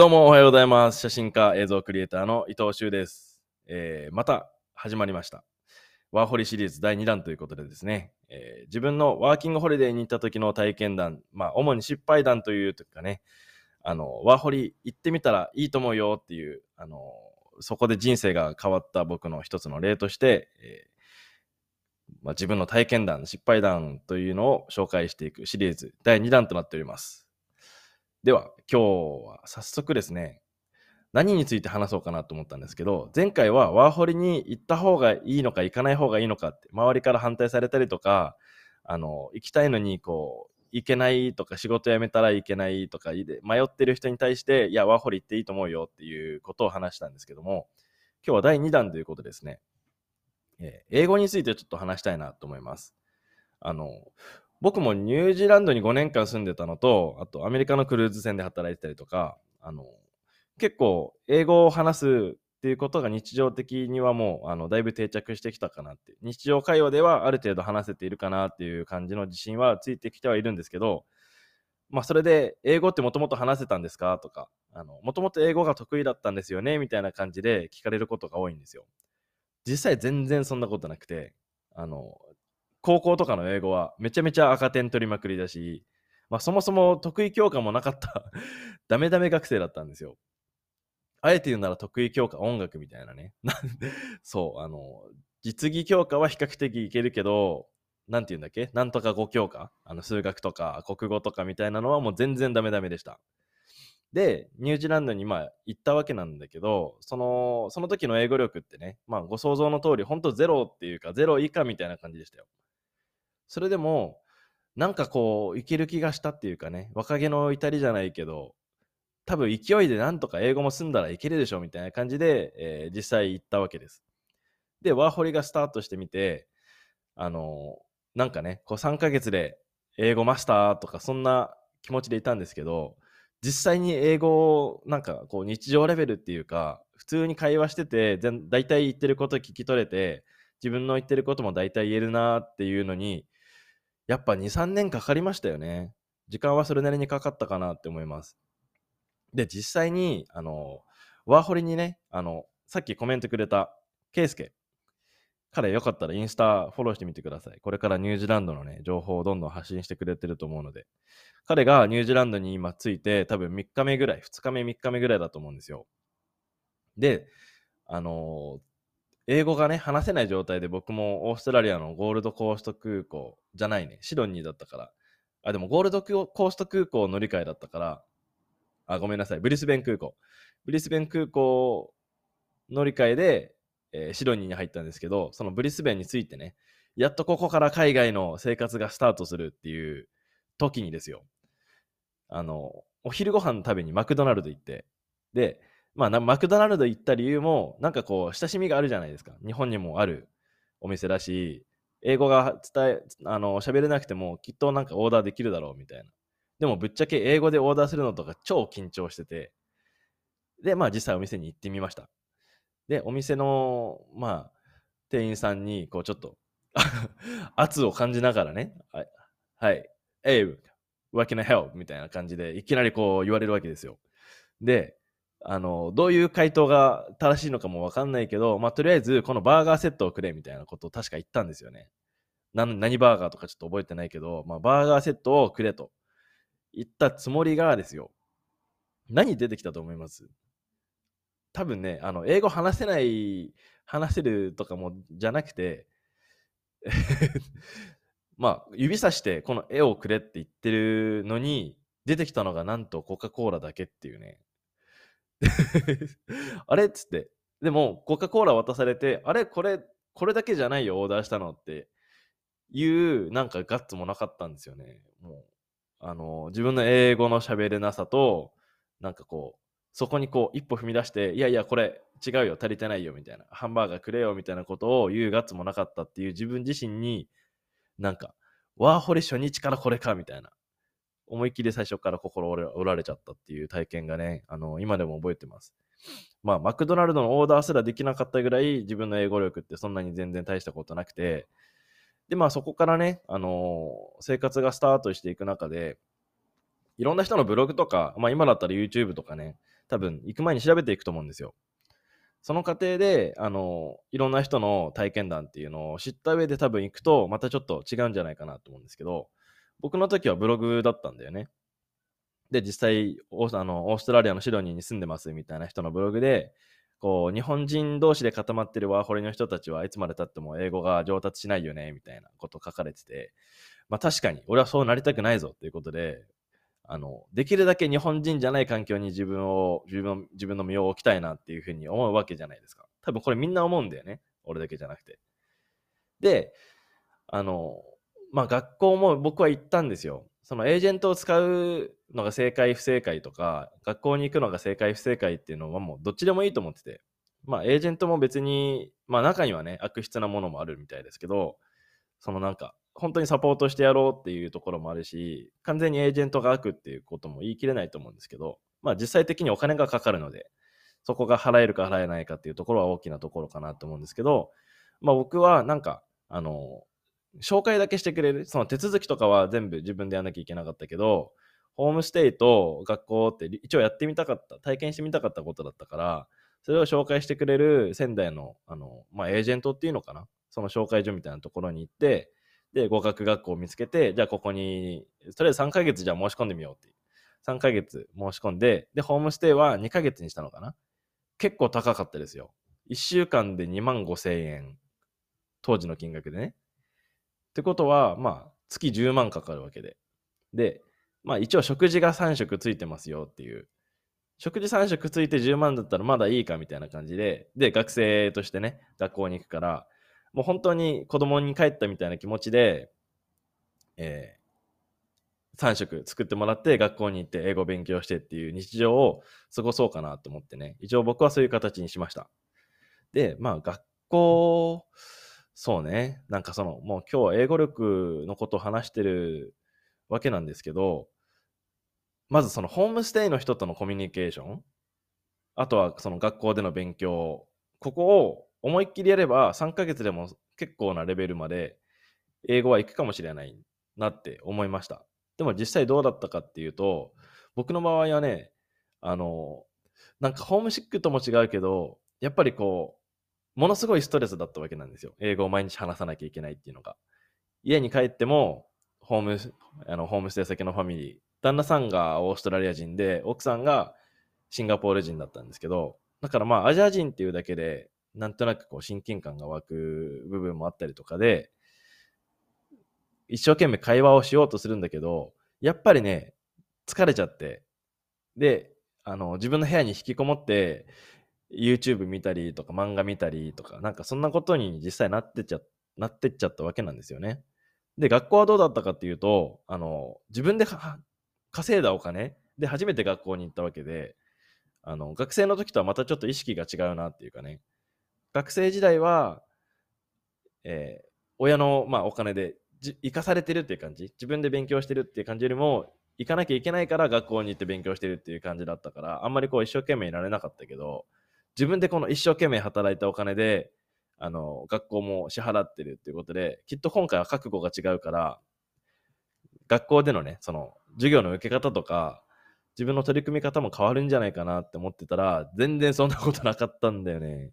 どうもおはようございます。写真家、映像クリエイターの伊藤修です。えーまた始まりました。ワーホリシリーズ第2弾ということでですね、えー自分のワーキングホリデーに行った時の体験談、まあ、主に失敗談というとかね、あの、ワーホリ行ってみたらいいと思うよっていう、あの、そこで人生が変わった僕の一つの例として、えーまあ、自分の体験談、失敗談というのを紹介していくシリーズ第2弾となっております。では、今日は早速ですね、何について話そうかなと思ったんですけど、前回はワーホリに行った方がいいのか行かない方がいいのかって、周りから反対されたりとか、あの、行きたいのにこう、行けないとか、仕事辞めたらいけないとか、迷ってる人に対して、いや、ワーホリ行っていいと思うよっていうことを話したんですけども、今日は第2弾ということですね。えー英語についてちょっと話したいなと思います。あの、僕もニュージーランドに5年間住んでたのと、あとアメリカのクルーズ船で働いてたりとか、あの、結構英語を話すっていうことが日常的にはもう、あの、だいぶ定着してきたかなって。日常会話ではある程度話せているかなっていう感じの自信はついてきてはいるんですけど、まあ、それで、英語ってもともと話せたんですかとか、あの、もともと英語が得意だったんですよねみたいな感じで聞かれることが多いんですよ。実際全然そんなことなくて、あの、高校とかの英語はめちゃめちゃ赤点取りまくりだし、まあそもそも得意教科もなかった ダメダメ学生だったんですよ。あえて言うなら得意教科音楽みたいなね。そう、あの、実技教科は比較的いけるけど、なんて言うんだっけ？なんとか語教科？あの数学とか国語とかみたいなのはもう全然ダメダメでした。で、ニュージーランドにまあ行ったわけなんだけど、その、その時の英語力ってね、まあご想像の通り、ほんとゼロっていうか、ゼロ以下みたいな感じでしたよ。それでも、なんかこう、いける気がしたっていうかね、若気の至りじゃないけど、多分勢いでなんとか英語も済んだらいけるでしょみたいな感じで、えー実際行ったわけです。で、ワーホリがスタートしてみて、あのなんかね、こう3ヶ月で英語マスターとかそんな気持ちでいたんですけど、実際に英語をなんかこう日常レベルっていうか、普通に会話してて、大体言ってること聞き取れて、自分の言ってることも大体言えるなっていうのに、やっぱ2、3年かかりましたよね。時間はそれなりにかかったかなって思います。で、実際に、あの、ワーホリにね、あの、さっきコメントくれた、ケイスケ。彼よかったらインスタフォローしてみてください。これからニュージーランドのね、情報をどんどん発信してくれてると思うので。彼がニュージーランドに今着いて、多分3日目ぐらい、2日目、3日目ぐらいだと思うんですよ。で、あの英語がね、話せない状態で僕もオーストラリアのゴールドコースト空港じゃないね、シドニーだったから。あ、でもゴールドコースト空港乗り換えだったから、あ、ごめんなさい、ブリスベン空港。ブリスベン空港乗り換えで、えーシドニーに入ったんですけど、そのブリスベンについてね、やっとここから海外の生活がスタートするっていう時にですよ。あの、お昼ご飯食べにマクドナルド行って、で、まあ、マクドナルド行った理由も、なんかこう、親しみがあるじゃないですか。日本にもあるお店だし、英語が伝え、あの、喋れなくても、きっとなんかオーダーできるだろうみたいな。でも、ぶっちゃけ英語でオーダーするのとか超緊張してて、で、まあ、実際お店に行ってみました。で、お店の、まあ、店員さんに、こう、ちょっと、圧を感じながらね、はい、はい、Hey, what can I help? みたいな感じで、いきなりこう言われるわけですよ。で、あの、どういう回答が正しいのかもわかんないけど、まあ、とりあえず、このバーガーセットをくれみたいなことを確か言ったんですよね。な何バーガーとかちょっと覚えてないけど、まあ、バーガーセットをくれと言ったつもりがですよ。何出てきたと思います？多分ね、あの、英語話せない、話せるとかもじゃなくて、まあ、指さしてこの絵をくれって言ってるのに、出てきたのがなんとコカ・コーラだけっていうね。あれ？っつって。でも、コカ・コーラ渡されて、あれ？これ、これだけじゃないよ、オーダーしたのっていう、なんかガッツもなかったんですよね。もう、あの、自分の英語の喋れなさと、なんかこう、そこにこう、一歩踏み出して、いやいや、これ違うよ、足りてないよ、みたいな。ハンバーガーくれよ、みたいなことを言うガッツもなかったっていう自分自身に、なんか、ワーホリ初日からこれか、みたいな。思いっきり最初から心折られちゃったっていう体験がね、あの、今でも覚えてます。まあ、マクドナルドのオーダーすらできなかったぐらい、自分の英語力ってそんなに全然大したことなくて、で、まあそこからね、あの生活がスタートしていく中で、いろんな人のブログとか、まあ今だったら YouTube とかね、多分行く前に調べていくと思うんですよ。その過程で、あの、いろんな人の体験談っていうのを知った上で多分行くと、またちょっと違うんじゃないかなと思うんですけど、僕の時はブログだったんだよね。で、実際オーあの、オーストラリアのシドニーに住んでますみたいな人のブログで、こう、日本人同士で固まってるワーホリの人たちはいつまでたっても英語が上達しないよね、みたいなこと書かれてて、まあ確かに、俺はそうなりたくないぞっていうことで、あの、できるだけ日本人じゃない環境に自分を、自分自分の身を置きたいなっていうふうに思うわけじゃないですか。多分これみんな思うんだよね。俺だけじゃなくて。で、あの、まあ学校も僕は行ったんですよ。そのエージェントを使うのが正解不正解とか、学校に行くのが正解不正解っていうのはもうどっちでもいいと思ってて。まあエージェントも別に、まあ中にはね、悪質なものもあるみたいですけど、そのなんか、本当にサポートしてやろうっていうところもあるし、完全にエージェントが悪っていうことも言い切れないと思うんですけど、まあ実際的にお金がかかるので、そこが払えるか払えないかっていうところは大きなところかなと思うんですけど、まあ僕はなんか、あの、紹介だけしてくれる、その手続きとかは全部自分でやらなきゃいけなかったけど、ホームステイと学校って一応やってみたかった、体験してみたかったことだったから、それを紹介してくれる仙台の、あの、まあ、エージェントっていうのかな。その紹介所みたいなところに行って、で、語学学校を見つけて、じゃあここに、とりあえず3ヶ月じゃあ申し込んでみようっていう。3ヶ月申し込んで、で、ホームステイは2ヶ月にしたのかな。結構高かったですよ。1週間で2万5千円。当時の金額でね。ってことは、まあ、月10万かかるわけで。で、まあ一応食事が3食ついてますよっていう。食事3食ついて10万だったらまだいいかみたいな感じで、で、学生としてね、学校に行くから、もう本当に子供に帰ったみたいな気持ちで、えー、3食作ってもらって学校に行って英語勉強してっていう日常を過ごそうかなと思ってね、一応僕はそういう形にしました。で、まあ学校、そうね、なんかその、もう今日は英語力のことを話してるわけなんですけど、まずそのホームステイの人とのコミュニケーション、あとはその学校での勉強、ここを思いっきりやれば3ヶ月でも結構なレベルまで英語は行くかもしれないなって思いました。でも実際どうだったかっていうと、僕の場合はね、あの、なんかホームシックとも違うけど、やっぱりこう、ものすごいストレスだったわけなんですよ。英語を毎日話さなきゃいけないっていうのが。家に帰っても、ホーム、あのホームステイ先のファミリー、旦那さんがオーストラリア人で、奥さんがシンガポール人だったんですけど、だからまあアジア人っていうだけで、なんとなくこう親近感が湧く部分もあったりとかで、一生懸命会話をしようとするんだけど、やっぱりね、疲れちゃって、で、あの、自分の部屋に引きこもって、YouTube 見たりとか漫画見たりとか、なんかそんなことに実際なってっちゃ、なってっちゃったわけなんですよね。で、学校はどうだったかっていうと、あの、自分で稼いだお金で初めて学校に行ったわけで、あの、学生の時とはまたちょっと意識が違うなっていうかね、学生時代は、えー、親の、まあ、お金で生かされてるっていう感じ自分で勉強してるっていう感じよりも行かなきゃいけないから学校に行って勉強してるっていう感じだったからあんまりこう一生懸命いられなかったけど自分でこの一生懸命働いたお金であの学校も支払ってるっていうことできっと今回は覚悟が違うから学校でのねその授業の受け方とか自分の取り組み方も変わるんじゃないかなって思ってたら全然そんなことなかったんだよね。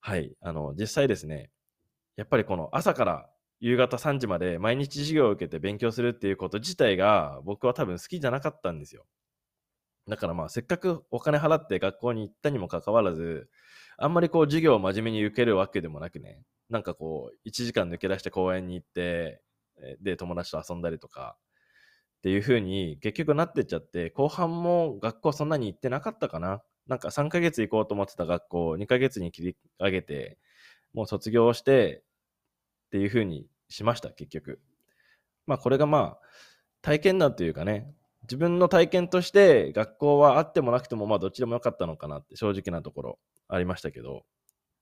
はい。あの、実際ですね、やっぱりこの朝から夕方3時まで毎日授業を受けて勉強するっていうこと自体が僕は多分好きじゃなかったんですよ。だからまあせっかくお金払って学校に行ったにもかかわらず、あんまりこう授業を真面目に受けるわけでもなくね、なんかこう1時間抜け出して公園に行って、で友達と遊んだりとかっていう風に結局なってっちゃって、後半も学校そんなに行ってなかったかな。なんか3ヶ月行こうと思ってた学校を2ヶ月に切り上げて、もう卒業してっていう風にしました、結局。まあこれがまあ体験談というかね、自分の体験として学校はあってもなくてもまあどっちでもよかったのかなって正直なところありましたけど、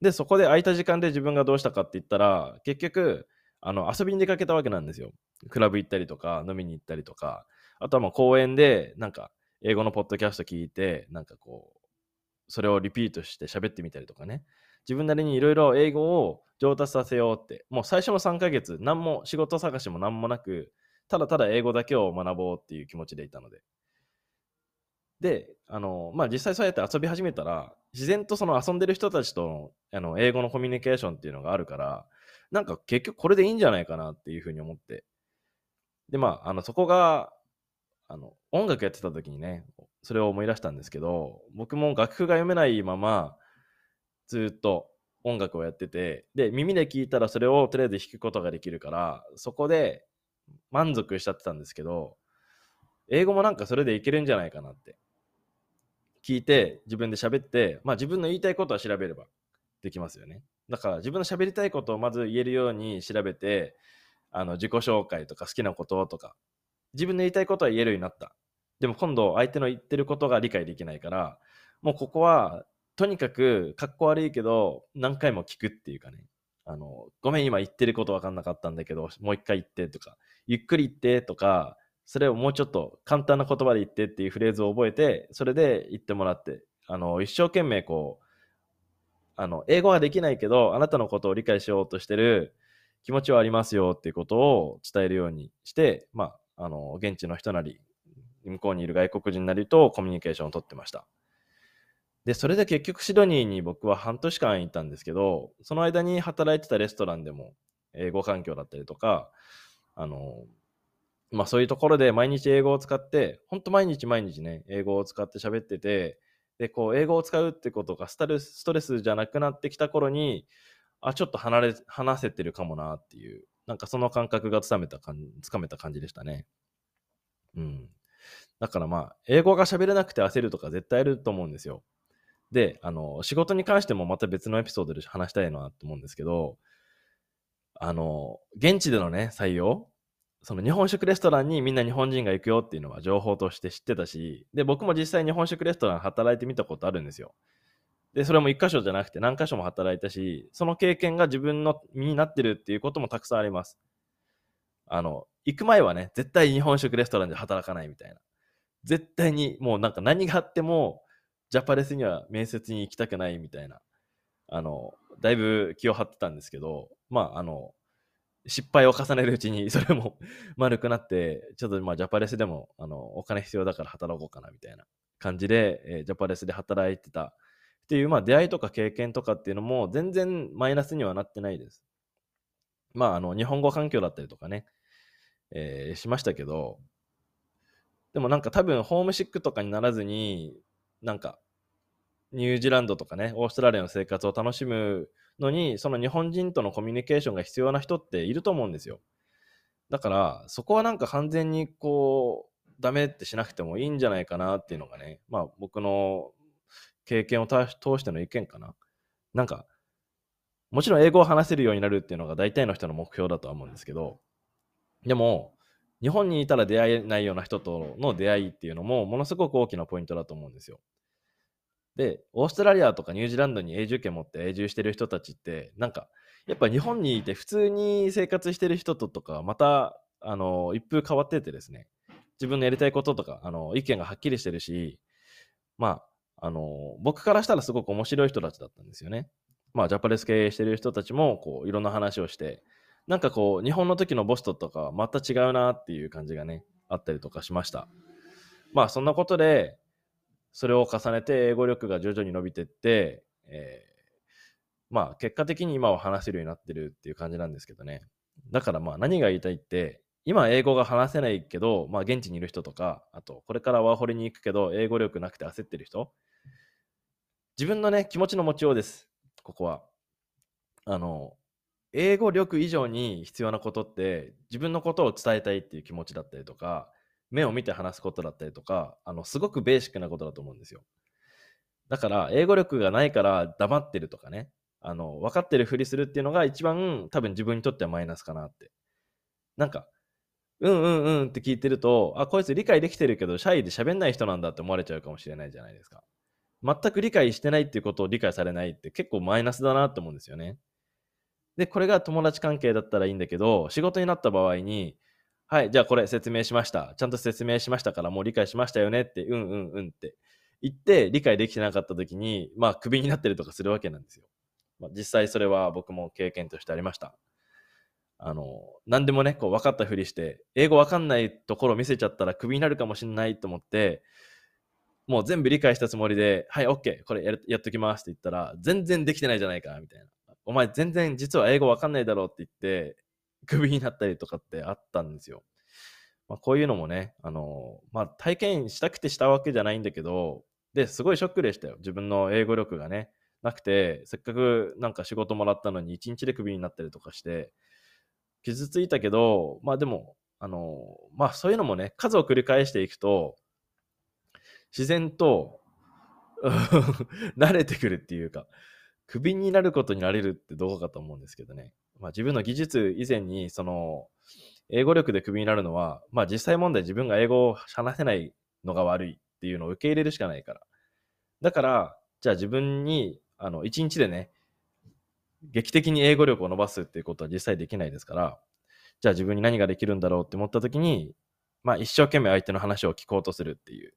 で、そこで空いた時間で自分がどうしたかって言ったら、結局、あの遊びに出かけたわけなんですよ。クラブ行ったりとか、飲みに行ったりとか、あとはまあ公園でなんか英語のポッドキャスト聞いて、なんかこう、それをリピートして喋ってみたりとかね。自分なりにいろいろ英語を上達させようって、もう最初の3ヶ月、何も仕事探しも何もなく、ただただ英語だけを学ぼうっていう気持ちでいたので。で、あの、まあ、実際そうやって遊び始めたら、自然とその遊んでる人たちとあの英語のコミュニケーションっていうのがあるから、なんか結局これでいいんじゃないかなっていうふうに思って。で、まあ、あのそこが、あの音楽やってた時にね、それを思い出したんですけど、僕も楽譜が読めないまま、ずっと音楽をやってて、で、耳で聞いたらそれをとりあえず弾くことができるから、そこで満足しちゃってたんですけど、英語もなんかそれでいけるんじゃないかなって。聞いて、自分で喋って、まあ自分の言いたいことは調べればできますよね。だから自分の喋りたいことをまず言えるように調べて、あの自己紹介とか好きなこととか、自分の言いたいことは言えるようになった。でも今度相手の言ってることが理解できないから、もうここはとにかくかっこ悪いけど何回も聞くっていうかね。あの、ごめん今言ってること分かんなかったんだけど、もう一回言ってとか、ゆっくり言ってとか、それをもうちょっと簡単な言葉で言ってっていうフレーズを覚えて、それで言ってもらって、あの、一生懸命こう、あの、英語はできないけど、あなたのことを理解しようとしてる気持ちはありますよっていうことを伝えるようにして、まあ、あの、現地の人なり、向こうにいる外国人なりとコミュニケーションを取ってました。で、それで結局シドニーに僕は半年間いたんですけど、その間に働いてたレストランでも英語環境だったりとか、あの、まあそういうところで毎日英語を使って、本当毎日毎日ね、英語を使って喋ってて、で、こう、英語を使うってことがスタルストレスじゃなくなってきた頃に、あ、ちょっと離れ、話せてるかもなっていう、なんかその感覚がつかめた感じ、つかめた感じでしたね。うん。だからまあ、英語が喋れなくて焦るとか絶対あると思うんですよ。で、あの、仕事に関してもまた別のエピソードで話したいなと思うんですけど、あの、現地でのね、採用、その日本食レストランにみんな日本人が行くよっていうのは情報として知ってたし、で、僕も実際日本食レストラン働いてみたことあるんですよ。で、それも一箇所じゃなくて何箇所も働いたし、その経験が自分の身になってるっていうこともたくさんあります。あの、行く前はね、絶対日本食レストランで働かないみたいな。絶対にもうなんか何があっても、ジャパレスには面接に行きたくないみたいな、あの、だいぶ気を張ってたんですけど、まあ、あの、失敗を重ねるうちにそれも 丸くなって、ちょっとまあジャパレスでもあのお金必要だから働こうかなみたいな感じで、えージャパレスで働いてたっていう、まあ出会いとか経験とかっていうのも全然マイナスにはなってないです。まああの日本語環境だったりとかね、えーしましたけど、でもなんか多分ホームシックとかにならずに、なんかニュージーランドとかね、オーストラリアの生活を楽しむのに、その日本人とのコミュニケーションが必要な人っていると思うんですよ。だから、そこはなんか完全にこう、ダメってしなくてもいいんじゃないかなっていうのがね、まあ僕の経験を通しての意見かな。なんか、もちろん英語を話せるようになるっていうのが大体の人の目標だとは思うんですけど、でも、日本にいたら出会えないような人との出会いっていうのもものすごく大きなポイントだと思うんですよ。で、オーストラリアとかニュージーランドに永住権持って永住してる人たちって、なんか、やっぱ日本にいて普通に生活してる人ととか、また、あの、一風変わっててですね、自分のやりたいこととか、あの、意見がはっきりしてるし、まあ、あの、僕からしたらすごく面白い人たちだったんですよね。まあ、ジャパレス経営してる人たちも、こう、いろんな話をして、なんかこう、日本の時のボストとか、また違うなっていう感じがね、あったりとかしました。まあ、そんなことで、それを重ねて英語力が徐々に伸びてって、えーまあ結果的に今は話せるようになってるっていう感じなんですけどね。だからまあ何が言いたいって、今英語が話せないけど、まあ現地にいる人とか、あとこれからワーホリに行くけど英語力なくて焦ってる人、自分のね、気持ちの持ちようです。ここは。あの、英語力以上に必要なことって自分のことを伝えたいっていう気持ちだったりとか、目を見て話すことだったりとか、あの、すごくベーシックなことだと思うんですよ。だから、英語力がないから黙ってるとかね、あの、分かってるふりするっていうのが一番多分自分にとってはマイナスかなって。なんか、うんうんうんって聞いてると、あ、こいつ理解できてるけど、シャイで喋んない人なんだって思われちゃうかもしれないじゃないですか。全く理解してないっていうことを理解されないって結構マイナスだなって思うんですよね。で、これが友達関係だったらいいんだけど、仕事になった場合に、はい、じゃあこれ説明しました。ちゃんと説明しましたからもう理解しましたよねって、うんうんうんって言って理解できてなかった時に、まあクビになったりとかするわけなんですよ。まあ、実際それは僕も経験としてありました。あの、何でもね、こう分かったふりして、英語分かんないところを見せちゃったらクビになるかもしれないと思って、もう全部理解したつもりで、はい、OK、これややっときますって言ったら、全然できてないじゃないか、みたいな。お前全然実は英語わかんないだろうって言って、クビになったりとかってあったんですよ。まあ、こういうのもね、あのまあ、体験したくてしたわけじゃないんだけど、で、すごいショックでしたよ。自分の英語力がね、なくて、せっかくなんか仕事もらったのに1日でクビになったりとかして、傷ついたけど、まあでも、あの、まあそういうのもね、数を繰り返していくと、自然と 慣れてくるっていうか、クビになることになれるってどうかと思うんですけどね。まあ自分の技術以前に、その、英語力でクビになるのは、まあ実際問題自分が英語を話せないのが悪いっていうのを受け入れるしかないから。だから、じゃあ自分にあの、1日でね、劇的に英語力を伸ばすっていうことは実際できないですから、じゃあ自分に何ができるんだろうって思った時に、まあ一生懸命相手の話を聞こうとするっていう。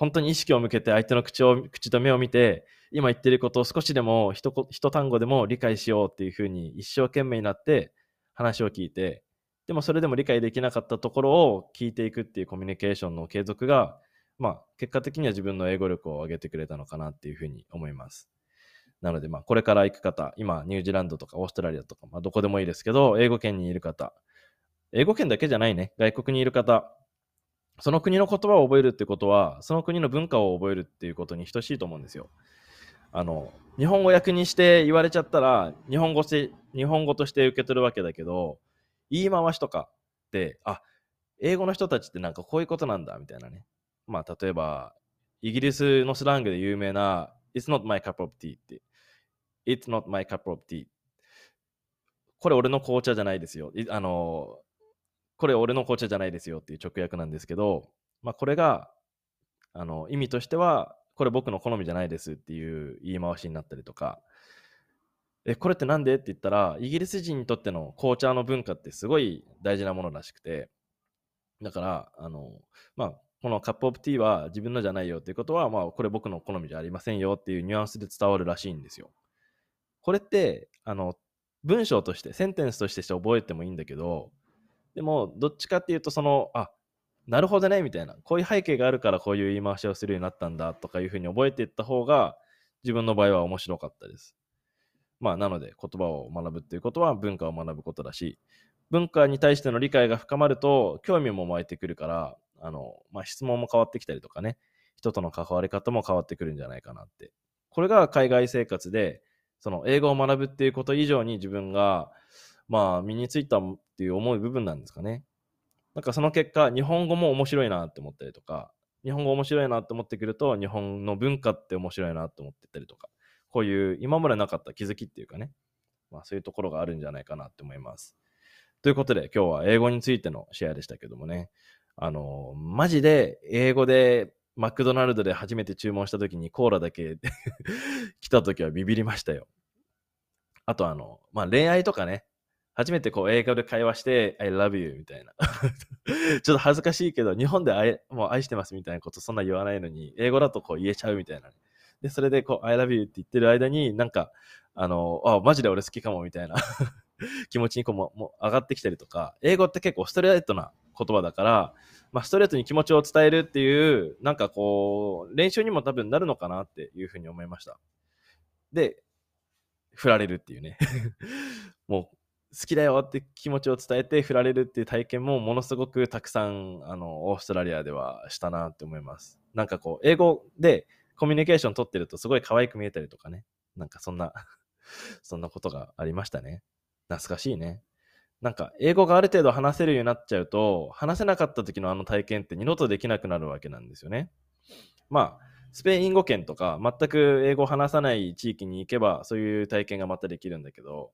本当に意識を向けて相手の口を、口と目を見て、今言ってることを少しでも一単語でも理解しようっていうふうに一生懸命になって話を聞いて、でもそれでも理解できなかったところを聞いていくっていうコミュニケーションの継続が、まあ結果的には自分の英語力を上げてくれたのかなっていうふうに思います。なので、まあ、これから行く方、今、ニュージーランドとかオーストラリアとか、まあ、どこでもいいですけど、英語圏にいる方、英語圏だけじゃないね、外国にいる方、その国の言葉を覚えるってことは、その国の文化を覚えるっていうことに等しいと思うんですよ。あの、日本語訳にして言われちゃったら、日本語し日本語として受け取るわけだけど、言い回しとかって、あ、英語の人たちってなんかこういうことなんだ、みたいなね。まあ、例えば、イギリスのスラングで有名な、It's not my cup of tea って It's not my cup of tea. これ俺の紅茶じゃないですよ。あの、これ俺の紅茶じゃないですよっていう直訳なんですけど、まあ、これが、あの、意味としては、これ僕の好みじゃないですっていう言い回しになったりとか、え、これってなんでって言ったら、イギリス人にとっての紅茶の文化ってすごい大事なものらしくて、だから、あの、まあ、このカップオブティーは自分のじゃないよっていうことは、まあ、これ僕の好みじゃありませんよっていうニュアンスで伝わるらしいんですよ。これって、あの、文章として、センテンスとして覚えてもいいんだけど、でも、どっちかっていうと、その、あ、なるほどね、みたいな。こういう背景があるからこういう言い回しをするようになったんだとかいうふうに覚えていった方が、自分の場合は面白かったです。まあ、なので、言葉を学ぶっていうことは文化を学ぶことだし、文化に対しての理解が深まると、興味も湧いてくるから、あの、まあ、質問も変わってきたりとかね、人との関わり方も変わってくるんじゃないかなって。これが海外生活で、その英語を学ぶっていうこと以上に自分が、まあ、身についたっていう思う部分なんですかね。なんかその結果、日本語も面白いなって思ったりとか、日本語面白いなって思ってくると、日本の文化って面白いなって思ってたりとか、こういう今までなかった気づきっていうかね、まあそういうところがあるんじゃないかなって思います。ということで、今日は英語についてのシェアでしたけどもね、あの、マジで英語でマクドナルドで初めて注文した時にコーラだけ 来た時はビビりましたよ。あとあの、まあ、恋愛とかね、初めてこう英語で会話して、I love you みたいな。ちょっと恥ずかしいけど、日本で愛もう愛してますみたいなことそんな言わないのに、英語だとこう言えちゃうみたいな、で、それでこう、I love you って言ってる間に、なんか、あの、あ、マジで俺好きかもみたいな 気持ちにこうもも上がってきたりとか、英語って結構ストレートな言葉だから、まあ、ストレートに気持ちを伝えるっていう、なんかこう、練習にも多分なるのかなっていうふうに思いました。で、振られるっていうね もう、好きだよって気持ちを伝えて振られるっていう体験もものすごくたくさん、あの、オーストラリアではしたなって思います。なんかこう、英語でコミュニケーション取ってるとすごい可愛く見えたりとかね。なんかそんな そんなことがありましたね。懐かしいね。なんか、英語がある程度話せるようになっちゃうと、話せなかった時のあの体験って二度とできなくなるわけなんですよね。まあ、スペイン語圏とか、全く英語を話さない地域に行けば、そういう体験がまたできるんだけど、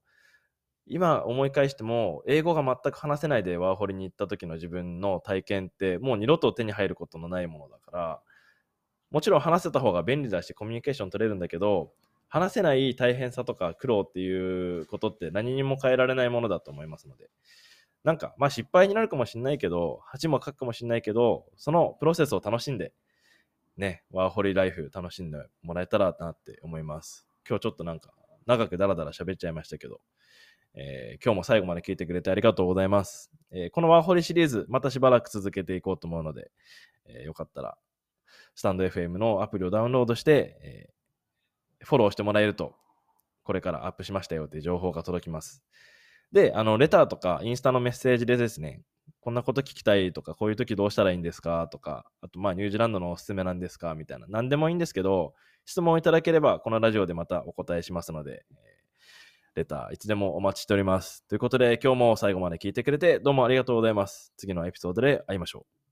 今思い返しても、英語が全く話せないでワーホリに行った時の自分の体験って、もう二度と手に入ることのないものだから、もちろん話せた方が便利だし、コミュニケーション取れるんだけど、話せない大変さとか苦労っていうことって何にも変えられないものだと思いますので、なんか、まあ失敗になるかもしれないけど、恥もかくかもしれないけど、そのプロセスを楽しんで、ね、ワーホリライフ楽しんでもらえたらなって思います。今日ちょっとなんか長くダラダラ喋っちゃいましたけど、えー、今日も最後まで聞いてくれてありがとうございます。えー、このワーホリシリーズ、またしばらく続けていこうと思うので、えー、よかったらスタンド FM のアプリをダウンロードして、えフォローしてもらえると、これからアップしましたよっていう情報が届きます。で、あの、レターとかインスタのメッセージでですね、こんなこと聞きたいとか、こういう時どうしたらいいんですかとか、あと、まあ、ニュージーランドのおすすめなんですかみたいな、何でもいいんですけど、質問いただければ、このラジオでまたお答えしますので、レターいつでもお待ちしております。ということで、今日も最後まで聞いてくれて、どうもありがとうございます。次のエピソードで会いましょう。